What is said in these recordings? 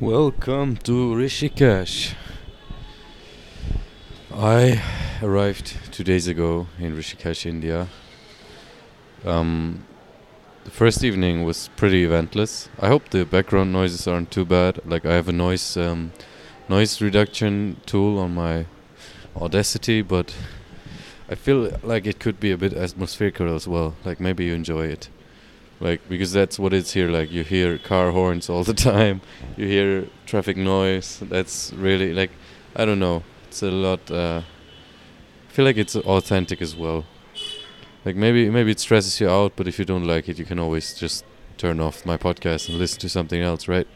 Welcome to Rishikesh. I arrived two days ago in Rishikesh, India. Um, the first evening was pretty eventless. I hope the background noises aren't too bad. Like I have a noise um, noise reduction tool on my Audacity, but I feel like it could be a bit atmospherical as well. Like maybe you enjoy it like because that's what it's here like you hear car horns all the time you hear traffic noise that's really like i don't know it's a lot uh, i feel like it's authentic as well. Like maybe maybe it stresses you out but if you don't like it you can always just turn off my podcast and listen to something else right?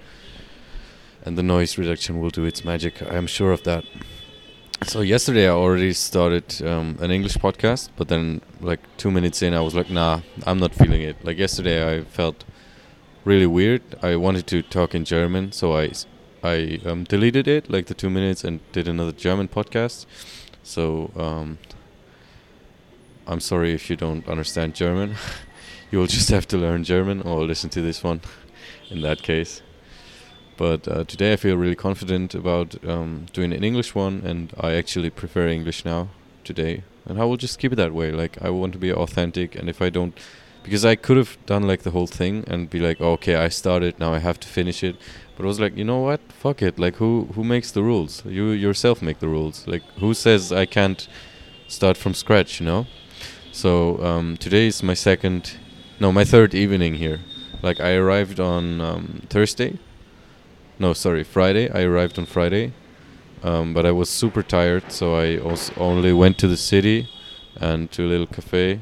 And the noise reduction will do its magic i'm sure of that so yesterday I already started um, an English podcast, but then like two minutes in, I was like, "Nah, I'm not feeling it." Like yesterday, I felt really weird. I wanted to talk in German, so I I um, deleted it like the two minutes and did another German podcast. So um, I'm sorry if you don't understand German. you will just have to learn German or listen to this one. In that case. But uh, today I feel really confident about um, doing an English one, and I actually prefer English now today. And I will just keep it that way. Like I want to be authentic, and if I don't, because I could have done like the whole thing and be like, oh, okay, I started, now I have to finish it. But I was like, you know what? Fuck it. Like who who makes the rules? You yourself make the rules. Like who says I can't start from scratch? You know. So um, today is my second, no, my third evening here. Like I arrived on um, Thursday no, sorry, Friday. I arrived on Friday, um, but I was super tired, so I also only went to the city and to a little cafe.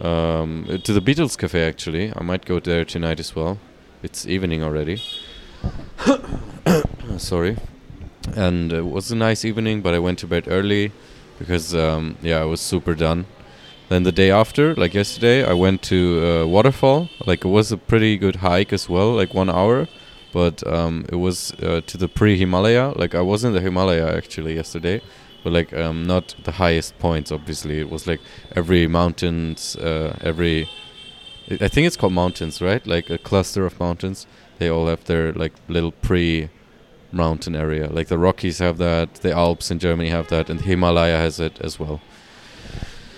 Um, to the Beatles cafe actually. I might go there tonight as well. It's evening already. sorry, and it was a nice evening, but I went to bed early because um, yeah, I was super done. Then the day after, like yesterday, I went to waterfall. Like it was a pretty good hike as well, like one hour but um, it was uh, to the pre-Himalaya. Like I was in the Himalaya actually yesterday, but like um, not the highest points. Obviously, it was like every mountains, uh, every. I think it's called mountains, right? Like a cluster of mountains. They all have their like little pre mountain area. Like the Rockies have that, the Alps in Germany have that, and the Himalaya has it as well.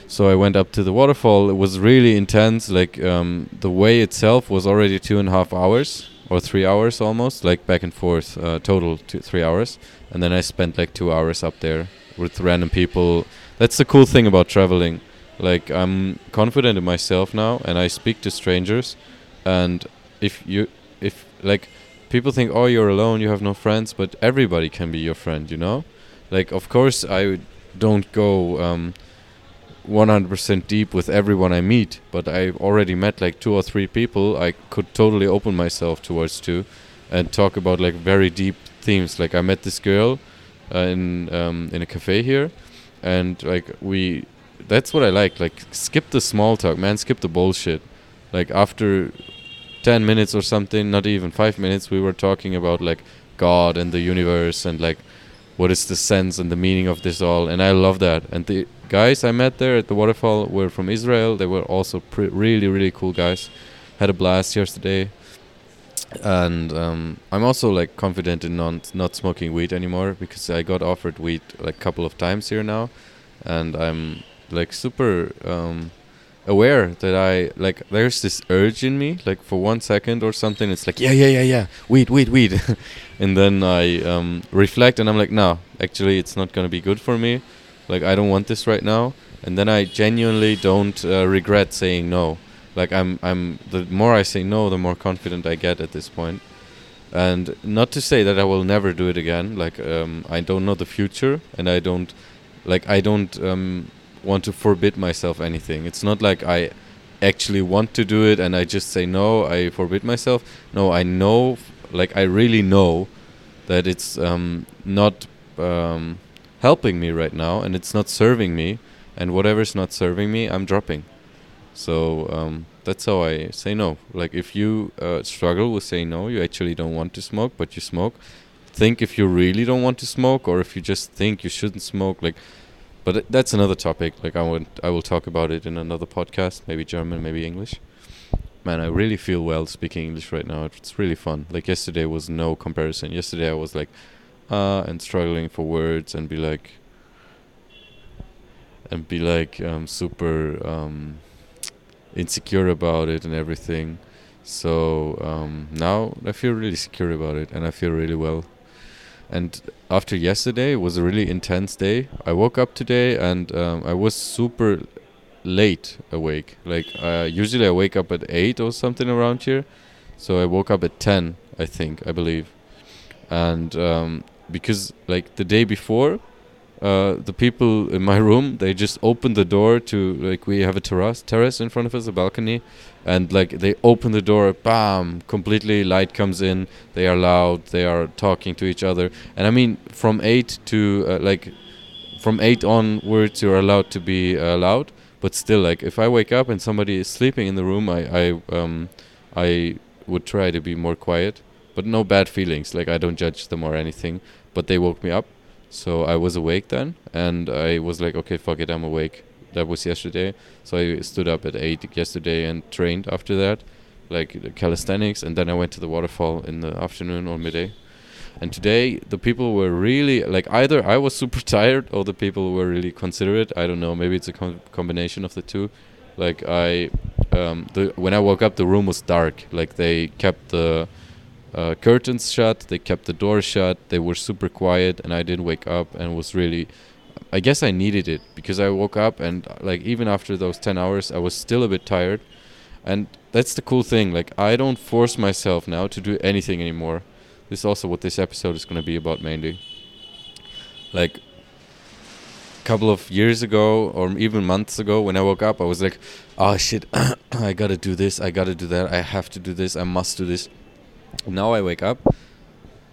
So I went up to the waterfall. It was really intense. Like um, the way itself was already two and a half hours or three hours almost, like back and forth, uh, total two, three hours. And then I spent like two hours up there with random people. That's the cool thing about traveling. Like I'm confident in myself now, and I speak to strangers. And if you, if like people think, oh, you're alone, you have no friends, but everybody can be your friend, you know. Like of course I don't go. Um, 100% deep with everyone I meet, but I've already met like two or three people I could totally open myself towards to and talk about like very deep themes. Like I met this girl uh, in um, in a cafe here and like we that's what I like. Like skip the small talk, man, skip the bullshit. Like after 10 minutes or something, not even 5 minutes, we were talking about like God and the universe and like what is the sense and the meaning of this all and I love that. And the guys I met there at the waterfall were from Israel. They were also really, really cool guys. Had a blast yesterday, and um, I'm also like confident in not not smoking weed anymore because I got offered weed like a couple of times here now, and I'm like super um, aware that I like there's this urge in me like for one second or something. It's like yeah yeah yeah yeah weed weed weed. And then I um, reflect and I'm like no actually it's not gonna be good for me like I don't want this right now, and then I genuinely don't uh, regret saying no. Like I'm, I'm. The more I say no, the more confident I get at this point. And not to say that I will never do it again. Like um, I don't know the future, and I don't, like I don't um, want to forbid myself anything. It's not like I actually want to do it and I just say no. I forbid myself. No, I know, like I really know that it's um, not um, helping me right now and it's not serving me and whatever's not serving me i'm dropping so um, that's how i say no like if you uh, struggle with saying no you actually don't want to smoke but you smoke think if you really don't want to smoke or if you just think you shouldn't smoke like but that's another topic like i want i will talk about it in another podcast maybe german maybe english man, I really feel well speaking English right now. It's really fun. Like yesterday was no comparison. Yesterday I was like, uh, and struggling for words and be like, and be like um, super um, insecure about it and everything. So um, now I feel really secure about it and I feel really well. And after yesterday was a really intense day. I woke up today and um, I was super late awake. Like uh, usually I wake up at eight or something around here, so I woke up at ten, I think, I believe, and um, because like the day before, uh, the people in my room they just opened the door to like we have a terrace terrace in front of us, a balcony, and like they open the door, bam, completely light comes in. They are loud. They are talking to each other, and I mean from eight to uh, like from eight onwards you're allowed to be uh, loud but still like if i wake up and somebody is sleeping in the room i i um i would try to be more quiet but no bad feelings like i don't judge them or anything but they woke me up so i was awake then and i was like okay fuck it i'm awake that was yesterday so i stood up at 8 yesterday and trained after that like calisthenics and then i went to the waterfall in the afternoon or midday and today the people were really like either I was super tired or the people were really considerate. I don't know. Maybe it's a com- combination of the two. Like I, um, the when I woke up, the room was dark. Like they kept the uh, curtains shut, they kept the door shut. They were super quiet, and I didn't wake up and was really. I guess I needed it because I woke up and like even after those ten hours, I was still a bit tired, and that's the cool thing. Like I don't force myself now to do anything anymore this is also what this episode is going to be about mainly. Like a couple of years ago or even months ago when I woke up, I was like, "Oh shit, I got to do this, I got to do that, I have to do this, I must do this." Now I wake up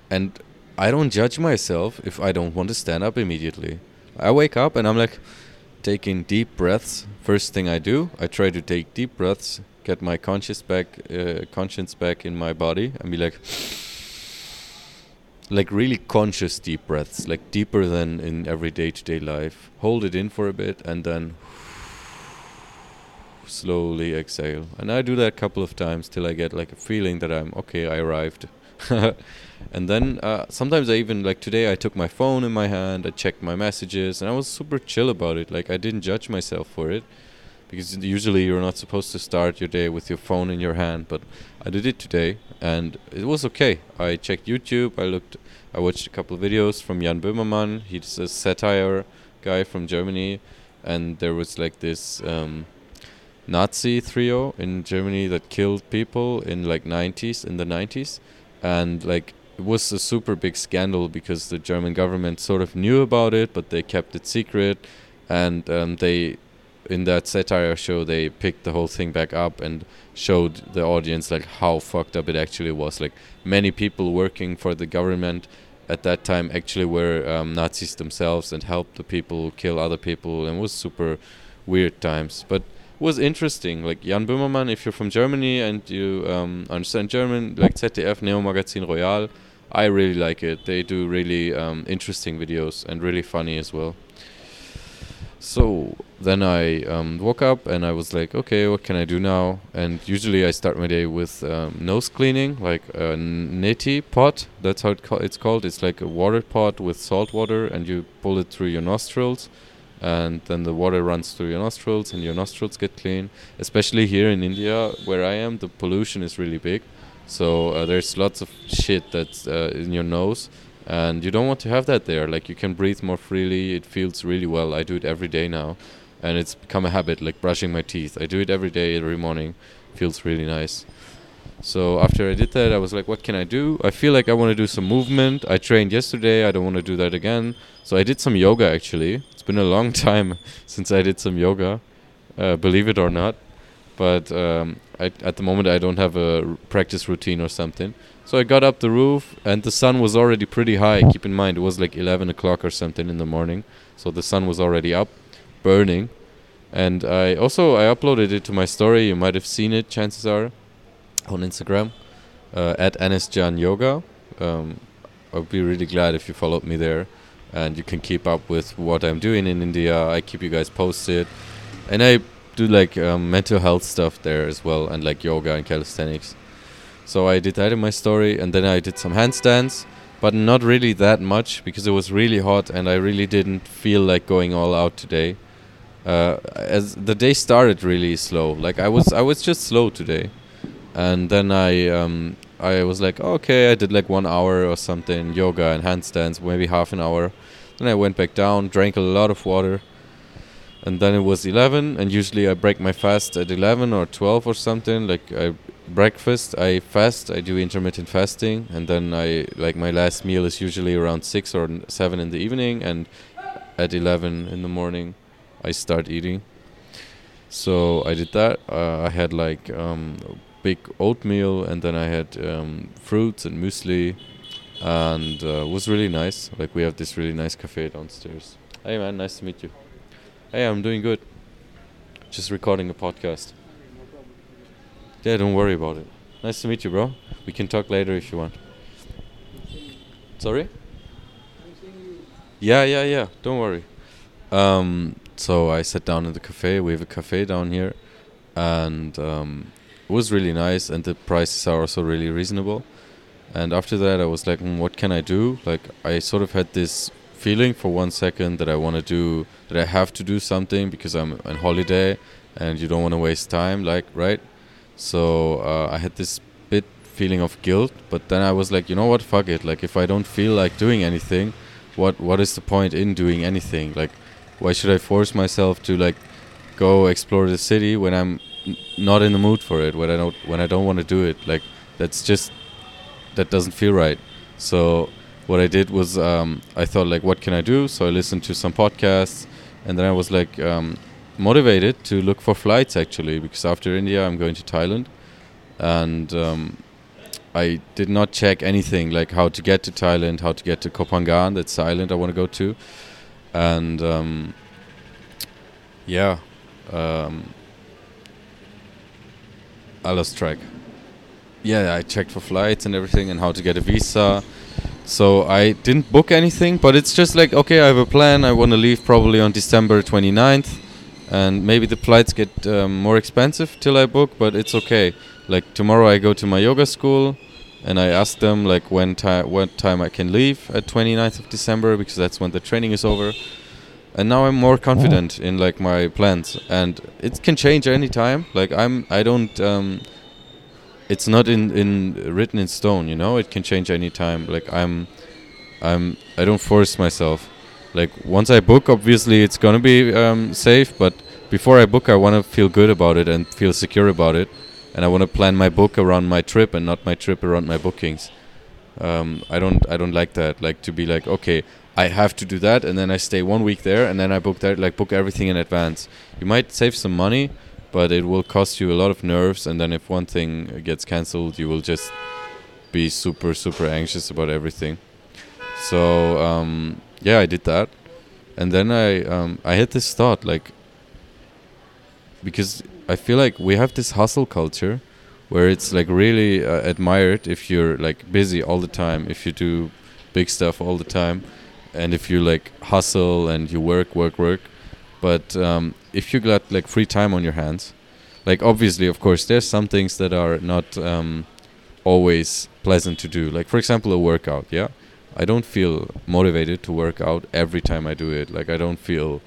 and I don't judge myself if I don't want to stand up immediately. I wake up and I'm like taking deep breaths. First thing I do, I try to take deep breaths, get my conscious back, uh, conscience back in my body, and be like, like really conscious deep breaths, like deeper than in every day to day life. Hold it in for a bit and then slowly exhale. And I do that a couple of times till I get like a feeling that I'm okay, I arrived. and then uh, sometimes I even like today I took my phone in my hand, I checked my messages, and I was super chill about it. Like I didn't judge myself for it because usually you're not supposed to start your day with your phone in your hand, but I did it today and it was okay. I checked YouTube, I looked, I watched a couple of videos from Jan Böhmermann. He's a satire guy from Germany, and there was like this um, Nazi trio in Germany that killed people in like 90s in the 90s, and like it was a super big scandal because the German government sort of knew about it, but they kept it secret, and um, they in that satire show they picked the whole thing back up and showed the audience like how fucked up it actually was. Like many people working for the government at that time actually were um, Nazis themselves and helped the people kill other people. And it was super weird times. But was interesting like Jan Böhmermann if you're from Germany and you um, understand German like ZDF Neo Magazin Royale I really like it they do really um, interesting videos and really funny as well so then I um, woke up and I was like, okay, what can I do now? And usually I start my day with um, nose cleaning, like a neti pot. That's how it ca- it's called. It's like a water pot with salt water, and you pull it through your nostrils, and then the water runs through your nostrils, and your nostrils get clean. Especially here in India, where I am, the pollution is really big. So uh, there's lots of shit that's uh, in your nose. And you don't want to have that there. Like you can breathe more freely. It feels really well. I do it every day now. And it's become a habit like brushing my teeth. I do it every day every morning. Feels really nice so after i did that i was like what can i do i feel like i want to do some movement i trained yesterday i don't want to do that again so i did some yoga actually it's been a long time since i did some yoga uh, believe it or not but um, I, at the moment I don't have a practice routine or something. So I got up the roof, and the sun was already pretty high. Keep in mind, it was like 11 o'clock or something in the morning, so the sun was already up, burning. And I also I uploaded it to my story. You might have seen it, chances are, on Instagram, uh, at Anisjan Yoga. Um, I'd be really glad if you followed me there, and you can keep up with what I'm doing in India. I keep you guys posted, and I do like um, mental health stuff there as well, and like yoga and calisthenics. So I did that in my story, and then I did some handstands, but not really that much because it was really hot, and I really didn't feel like going all out today. Uh, as the day started really slow, like I was I was just slow today, and then I um, I was like okay I did like one hour or something yoga and handstands maybe half an hour, then I went back down drank a lot of water, and then it was 11 and usually I break my fast at 11 or 12 or something. Like I breakfast I fast I do intermittent fasting. And then I like my last meal is usually around 6 or 7 in the evening. And at 11 in the morning I start eating. So I did that. Uh, I had like um, big oatmeal and then I had um, fruits and muesli and uh, it was really nice like we have this really nice cafe downstairs hey man nice to meet you Hey, I'm doing good. Just recording a podcast. Yeah, don't worry about it. Nice to meet you, bro. We can talk later if you want. Sorry? Yeah, yeah, yeah. Don't worry. Um, so I sat down in the cafe. We have a cafe down here, and um, was really nice, and the prices are also really reasonable. And after that, I was like, mm, what can I do? Like, I sort of had this feeling for one second that I want to do that I have to do something because I'm on holiday and you don't want to waste time like right so uh, I had this bit feeling of guilt but then I was like you know what fuck it like if I don't feel like doing anything what what is the point in doing anything like why should I force myself to like go explore the city when I'm not in the mood for it when I don't when I don't want to do it like that's just that doesn't feel right. So what I did was um, I thought like, what can I do? So I listened to some podcasts, and then I was like um, motivated to look for flights actually because after India I'm going to Thailand, and um, I did not check anything like how to get to Thailand, how to get to Koh Phangan, that's the island I want to go to, and um, yeah, um, I lost track. Yeah, I checked for flights and everything and how to get a visa so I didn't book anything, but it's just like, okay, I have a plan. I want to leave probably on December 29th. And maybe the flights get um, more expensive till I book, but it's okay. Like tomorrow I go to my yoga school and I ask them like when time what time I can leave at 29th of December because that's when the training is over. And now I'm more confident in like my plans. And it can change any time. Like I'm I don't um, it's not in in written in stone you know? It can change anytime. Like i'm i'm i don't force myself. Like once i book obviously it's gonna be um, safe. But before i book i want to feel good about it and feel secure about it. And i want to plan my book around my trip and not my trip around my bookings um, i don't i don't like that like to be like okay i have to do that and then i stay one week there and then i book that like book everything in advance. You might save some money but it will cost you a lot of nerves and then if one thing gets cancelled you will just be super super anxious about everything. So um, yeah i did that. And then i um, i had this thought like because i feel like we have this hustle culture where it's like really uh, admired if you're like busy all the time if you do big stuff all the time and if you like hustle and you work work work but um, if you got like free time on your hands, like obviously, of course, there's some things that are not um, always pleasant to do. Like for example, a workout. Yeah, I don't feel motivated to work out every time I do it. Like I don't feel,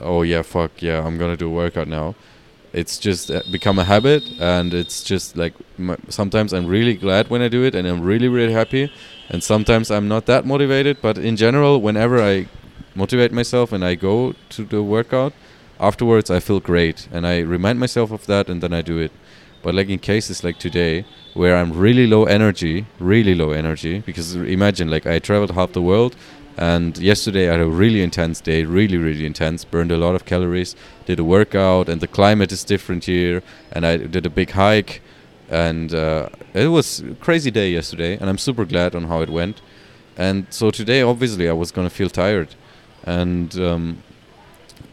oh yeah, fuck yeah, I'm gonna do a workout now. It's just uh, become a habit, and it's just like sometimes I'm really glad when I do it, and I'm really really happy, and sometimes I'm not that motivated. But in general, whenever I motivate myself and I go to the workout, afterwards I feel great and I remind myself of that and then I do it. But like in cases like today where I'm really low energy, really low energy, because imagine like I traveled half the world and yesterday I had a really intense day, really really intense, burned a lot of calories, did a workout and the climate is different here and I did a big hike and uh, it was a crazy day yesterday and I'm super glad on how it went. And so today obviously I was going to feel tired and um,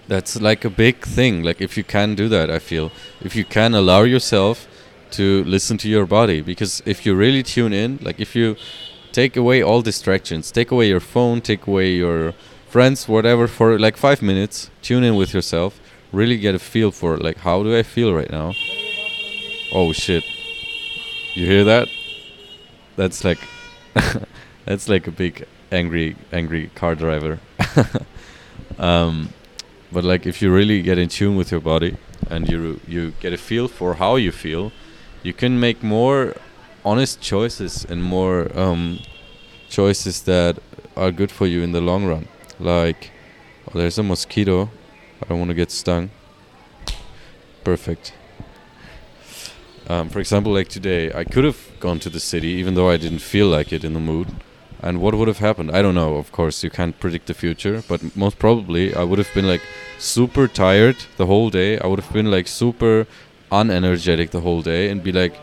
that's like a big thing like if you can do that i feel if you can allow yourself to listen to your body because if you really tune in like if you take away all distractions take away your phone take away your friends whatever for like 5 minutes tune in with yourself really get a feel for like how do I feel right now. Oh shit! You hear that? That's like that's like a big angry angry car driver. um, but like if you really get in tune with your body and you you get a feel for how you feel, you can make more honest choices and more um, choices that are good for you in the long run. Like, oh, there's a mosquito. I don't want to get stung. Perfect. Um, for example, like today, I could have gone to the city even though I didn't feel like it in the mood. And what would have happened? I don't know. Of course, you can't predict the future, but most probably I would have been like super tired the whole day. I would have been like super unenergetic the whole day and be like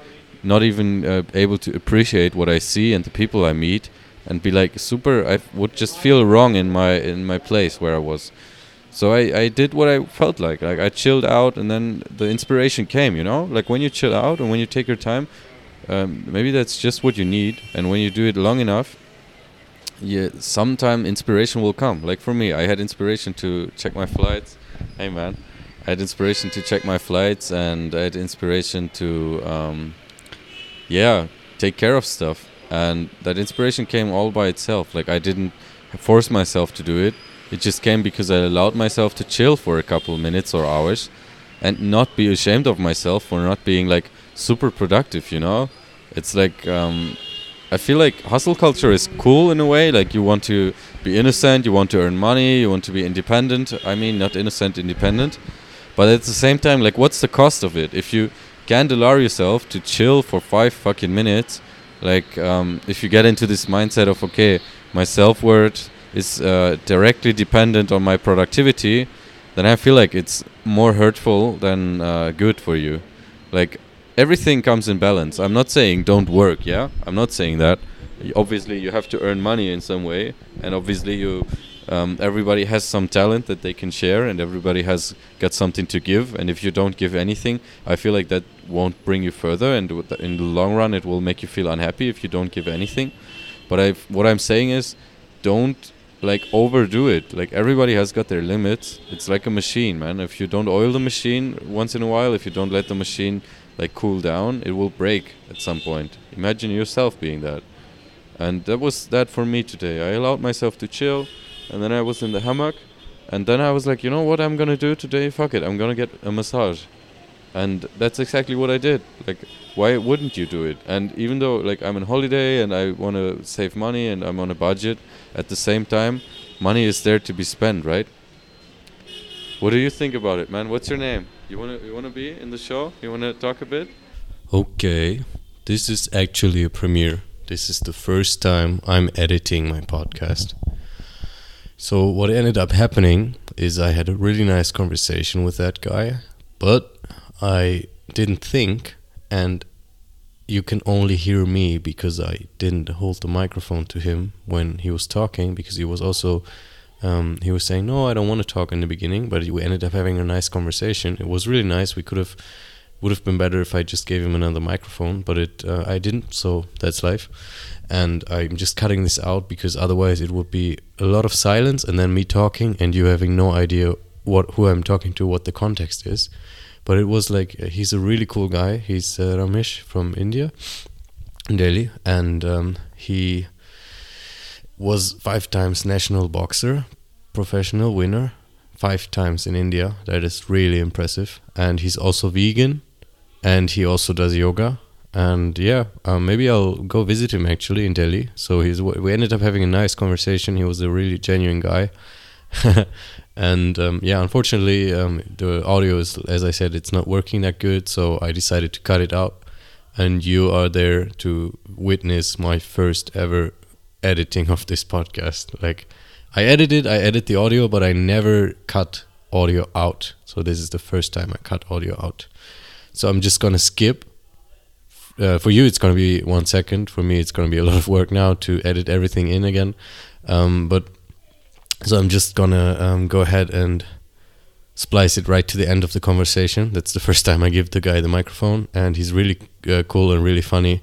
not even uh, able to appreciate what I see and the people I meet and be like super I would just feel wrong in my in my place where I was. So I, I did what I felt like. Like I chilled out and then the inspiration came, you know? Like when you chill out and when you take your time, um, maybe that's just what you need and when you do it long enough, yeah, sometime inspiration will come. Like for me, I had inspiration to check my flights. Hey man, I had inspiration to check my flights, and I had inspiration to, um, yeah, take care of stuff. And that inspiration came all by itself. Like I didn't force myself to do it. It just came because I allowed myself to chill for a couple minutes or hours, and not be ashamed of myself for not being like super productive. You know, it's like um, I feel like hustle culture is cool in a way. Like you want to be innocent, you want to earn money, you want to be independent. I mean, not innocent, independent. But at the same time, like, what's the cost of it? If you can't allow yourself to chill for five fucking minutes, like, um, if you get into this mindset of, okay, my self worth is uh, directly dependent on my productivity, then I feel like it's more hurtful than uh, good for you. Like, everything comes in balance. I'm not saying don't work, yeah? I'm not saying that. Obviously, you have to earn money in some way, and obviously, you um, everybody has some talent that they can share, and everybody has got something to give. And if you don't give anything, I feel like that won't bring you further, and in the long run, it will make you feel unhappy if you don't give anything. But I, what I'm saying is, don't like overdo it. Like everybody has got their limits. It's like a machine, man. If you don't oil the machine once in a while, if you don't let the machine like cool down, it will break at some point. Imagine yourself being that. And that was that for me today. I allowed myself to chill, and then I was in the hammock, and then I was like, you know what I'm gonna do today? Fuck it, I'm gonna get a massage. And that's exactly what I did. Like, why wouldn't you do it? And even though like I'm on holiday and I want to save money and I'm on a budget, at the same time, money is there to be spent, right? What do you think about it, man? What's your name? You wanna you wanna be in the show? You wanna talk a bit? Okay, this is actually a premiere. This is the first time I'm editing my podcast. So what ended up happening is I had a really nice conversation with that guy, but I didn't think and you can only hear me because I didn't hold the microphone to him when he was talking because he was also um, he was saying, "No, I don't want to talk in the beginning," but we ended up having a nice conversation. It was really nice. We could have would have been better if I just gave him another microphone, but it uh, I didn't. So that's life. And I'm just cutting this out because otherwise it would be a lot of silence and then me talking and you having no idea what who I'm talking to, what the context is. But it was like uh, he's a really cool guy. He's uh, Ramesh from India, Delhi, and um, he was five times national boxer, professional winner, five times in India. That is really impressive. And he's also vegan, and he also does yoga. And yeah, um, maybe I'll go visit him actually in Delhi. So he's we ended up having a nice conversation. He was a really genuine guy. and um, yeah, unfortunately, um, the audio is, as I said, it's not working that good. So I decided to cut it out. And you are there to witness my first ever editing of this podcast. Like, I edited, I edit the audio, but I never cut audio out. So this is the first time I cut audio out. So I'm just gonna skip. Uh, for you, it's gonna be one second. For me, it's gonna be a lot of work now to edit everything in again. Um, but so I'm just gonna um, go ahead and splice it right to the end of the conversation. That's the first time I give the guy the microphone, and he's really uh, cool and really funny.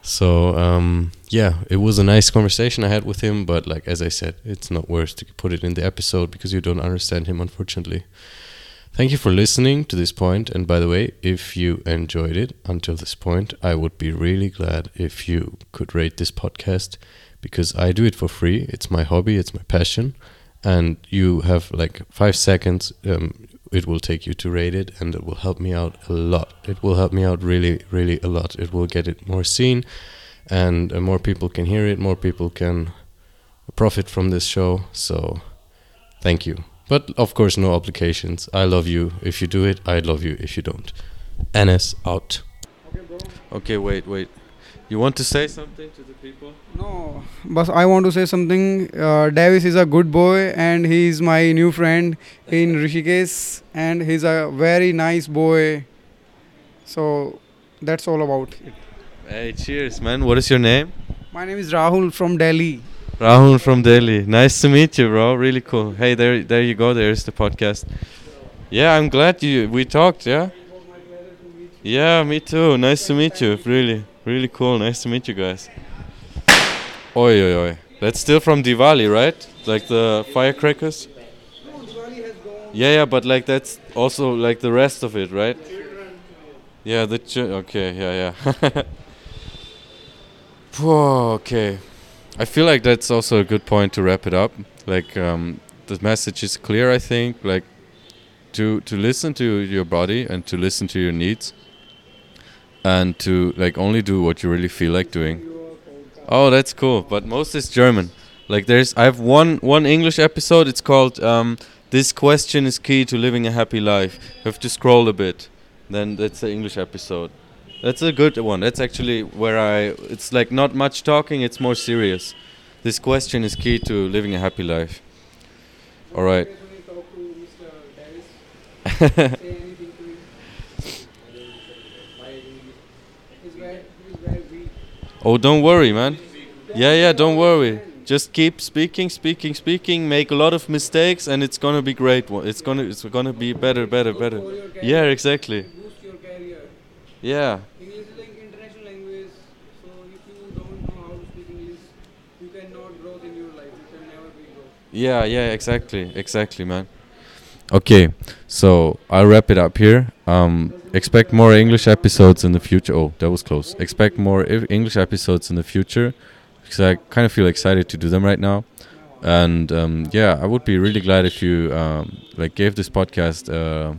So um, yeah, it was a nice conversation I had with him, but like as I said, it's not worth to put it in the episode because you don't understand him, unfortunately. Thank you for listening to this point. And by the way, if you enjoyed it until this point, I would be really glad if you could rate this podcast because I do it for free. It's my hobby, it's my passion. And you have like five seconds. Um, it will take you to rate it, and it will help me out a lot. It will help me out really, really a lot. It will get it more seen, and uh, more people can hear it. More people can profit from this show. So, thank you. But of course, no obligations. I love you if you do it. I love you if you don't. NS out. Okay, wait, wait. You want to say something to the people? No, but I want to say something. Uh, Davis is a good boy, and he's my new friend in Rishikesh, and he's a very nice boy. So that's all about it. Hey, cheers, man. What is your name? My name is Rahul from Delhi. Rahul from Delhi. Nice to meet you, bro. Really cool. Hey, there, there you go. There's the podcast. Yeah, I'm glad you we talked. Yeah. Yeah, me too. Nice to meet you. Really, really cool. Nice to meet you guys. Oi, oi, oi. That's still from Diwali, right? Like the firecrackers. Yeah, yeah, but like that's also like the rest of it, right? Yeah, the ch- okay, yeah, yeah. Okay. I feel like that's also a good point to wrap it up. Like um, the message is clear. I think like to to listen to your body and to listen to your needs, and to like only do what you really feel like doing. Oh, that's cool. But most is German. Like there's I have one one English episode. It's called um, "This question is key to living a happy life." You have to scroll a bit. Then that's the English episode. That's a good one. That's actually where I. It's like not much talking. It's more serious. This question is key to living a happy life. All right. oh, don't worry, man. Yeah, yeah, don't worry. Just keep speaking, speaking, speaking. Make a lot of mistakes, and it's gonna be great. It's gonna, it's gonna be better, better, better. Yeah, exactly. Yeah. English is like international language, so if you don't know how to speak English, you cannot grow in your life. You can never be grow. Yeah, yeah, exactly, exactly, man. Okay, so I'll wrap it up here. Um, expect more English episodes in the future. Oh, that was close. Expect more English episodes in the future because I kind of feel excited to do them right now. And um, yeah, I would be really glad if you um, like gave this podcast uh,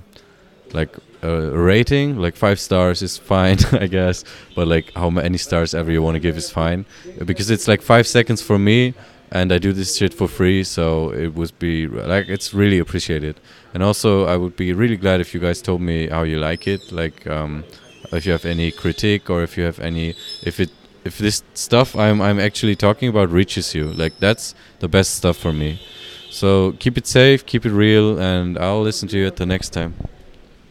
like a rating. Like five stars is fine, I guess, but like how many stars ever you want to give is fine because it's like five seconds for me and I do this shit for free, so it would be like it's really appreciated. And also, I would be really glad if you guys told me how you like it, like um, if you have any critique or if you have any if it if this stuff I'm I'm actually talking about reaches you, like that's the best stuff for me. So keep it safe, keep it real, and I'll listen to you at the next time.